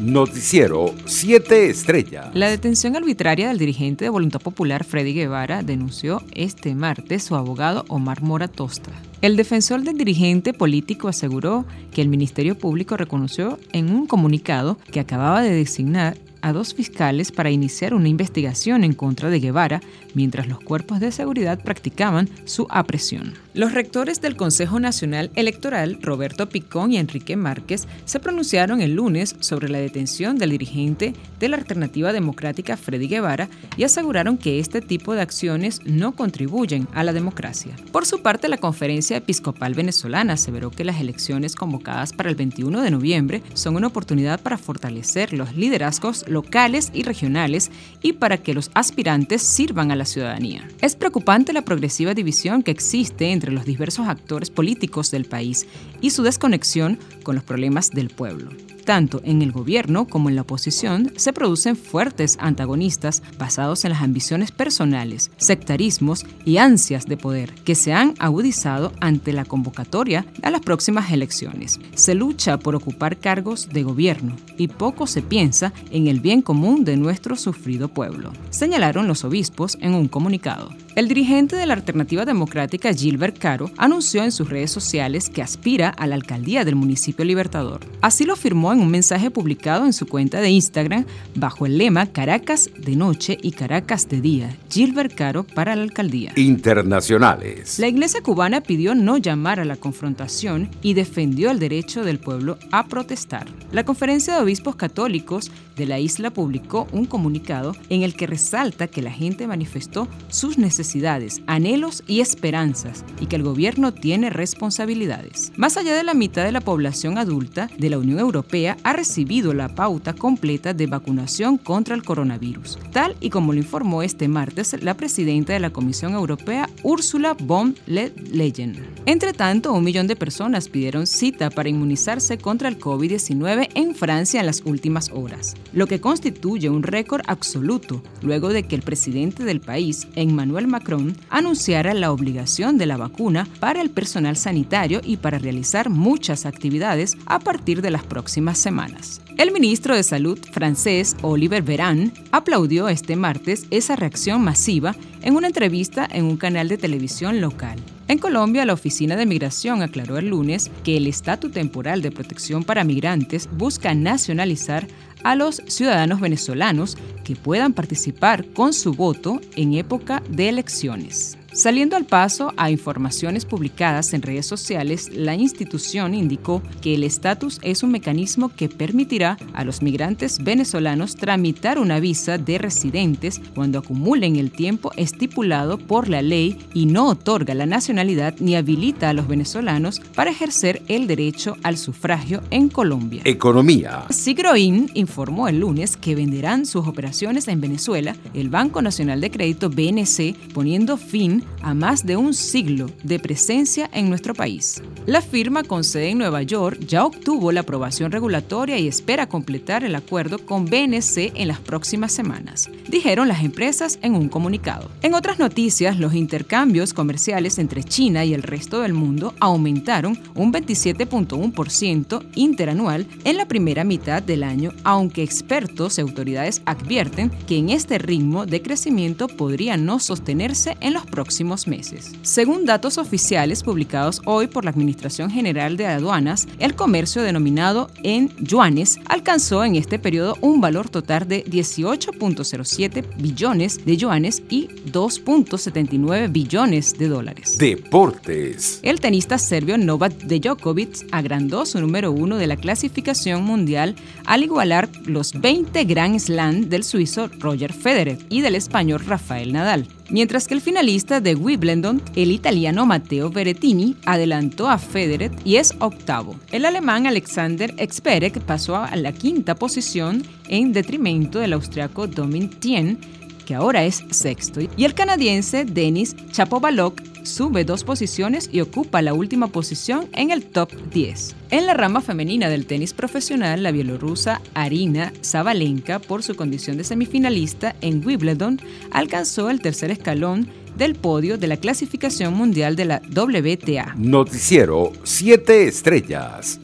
Noticiero 7 Estrellas. La detención arbitraria del dirigente de Voluntad Popular Freddy Guevara denunció este martes su abogado Omar Mora Tosta. El defensor del dirigente político aseguró que el Ministerio Público reconoció en un comunicado que acababa de designar a dos fiscales para iniciar una investigación en contra de Guevara mientras los cuerpos de seguridad practicaban su apresión. Los rectores del Consejo Nacional Electoral, Roberto Picón y Enrique Márquez, se pronunciaron el lunes sobre la detención del dirigente de la Alternativa Democrática Freddy Guevara y aseguraron que este tipo de acciones no contribuyen a la democracia. Por su parte, la Conferencia Episcopal Venezolana aseveró que las elecciones convocadas para el 21 de noviembre son una oportunidad para fortalecer los liderazgos locales y regionales y para que los aspirantes sirvan a la ciudadanía. Es preocupante la progresiva división que existe entre los diversos actores políticos del país y su desconexión con los problemas del pueblo tanto en el gobierno como en la oposición, se producen fuertes antagonistas basados en las ambiciones personales, sectarismos y ansias de poder que se han agudizado ante la convocatoria a las próximas elecciones. Se lucha por ocupar cargos de gobierno y poco se piensa en el bien común de nuestro sufrido pueblo, señalaron los obispos en un comunicado. El dirigente de la Alternativa Democrática, Gilbert Caro, anunció en sus redes sociales que aspira a la alcaldía del municipio Libertador. Así lo firmó en un mensaje publicado en su cuenta de Instagram bajo el lema Caracas de noche y Caracas de día. Gilbert Caro para la alcaldía. Internacionales. La iglesia cubana pidió no llamar a la confrontación y defendió el derecho del pueblo a protestar. La Conferencia de Obispos Católicos de la isla publicó un comunicado en el que resalta que la gente manifestó sus necesidades necesidades, anhelos y esperanzas y que el gobierno tiene responsabilidades. Más allá de la mitad de la población adulta de la Unión Europea ha recibido la pauta completa de vacunación contra el coronavirus, tal y como lo informó este martes la presidenta de la Comisión Europea, Ursula von der Leyen. Entre tanto, un millón de personas pidieron cita para inmunizarse contra el COVID-19 en Francia en las últimas horas, lo que constituye un récord absoluto luego de que el presidente del país, Emmanuel Macron anunciara la obligación de la vacuna para el personal sanitario y para realizar muchas actividades a partir de las próximas semanas. El ministro de Salud francés Oliver Véran aplaudió este martes esa reacción masiva en una entrevista en un canal de televisión local. En Colombia, la Oficina de Migración aclaró el lunes que el estatus temporal de protección para migrantes busca nacionalizar a los ciudadanos venezolanos que puedan participar con su voto en época de elecciones. Saliendo al paso a informaciones publicadas en redes sociales, la institución indicó que el estatus es un mecanismo que permitirá a los migrantes venezolanos tramitar una visa de residentes cuando acumulen el tiempo estipulado por la ley y no otorga la nacionalidad ni habilita a los venezolanos para ejercer el derecho al sufragio en Colombia. Economía. Sigroin informó el lunes que venderán sus operaciones en Venezuela, el Banco Nacional de Crédito BNC, poniendo fin a más de un siglo de presencia en nuestro país. La firma con sede en Nueva York ya obtuvo la aprobación regulatoria y espera completar el acuerdo con BNC en las próximas semanas, dijeron las empresas en un comunicado. En otras noticias, los intercambios comerciales entre China y el resto del mundo aumentaron un 27.1% interanual en la primera mitad del año, aunque expertos y autoridades advierten que en este ritmo de crecimiento podría no sostenerse en los próximos meses. Según datos oficiales publicados hoy por la Administración General de Aduanas, el comercio denominado en yuanes alcanzó en este periodo un valor total de 18.07 billones de yuanes y 2.79 billones de dólares. Deportes. El tenista serbio Novak Djokovic agrandó su número uno de la clasificación mundial al igualar los 20 Grand Slam del suizo Roger Federer y del español Rafael Nadal mientras que el finalista de Wimbledon, el italiano Matteo Berrettini, adelantó a Federer y es octavo. El alemán Alexander Experek pasó a la quinta posición en detrimento del austriaco Domin Thien, ahora es sexto, y el canadiense Denis Chapovalov sube dos posiciones y ocupa la última posición en el top 10. En la rama femenina del tenis profesional, la bielorrusa Arina Zabalenka, por su condición de semifinalista en Wimbledon, alcanzó el tercer escalón del podio de la clasificación mundial de la WTA. Noticiero 7 estrellas.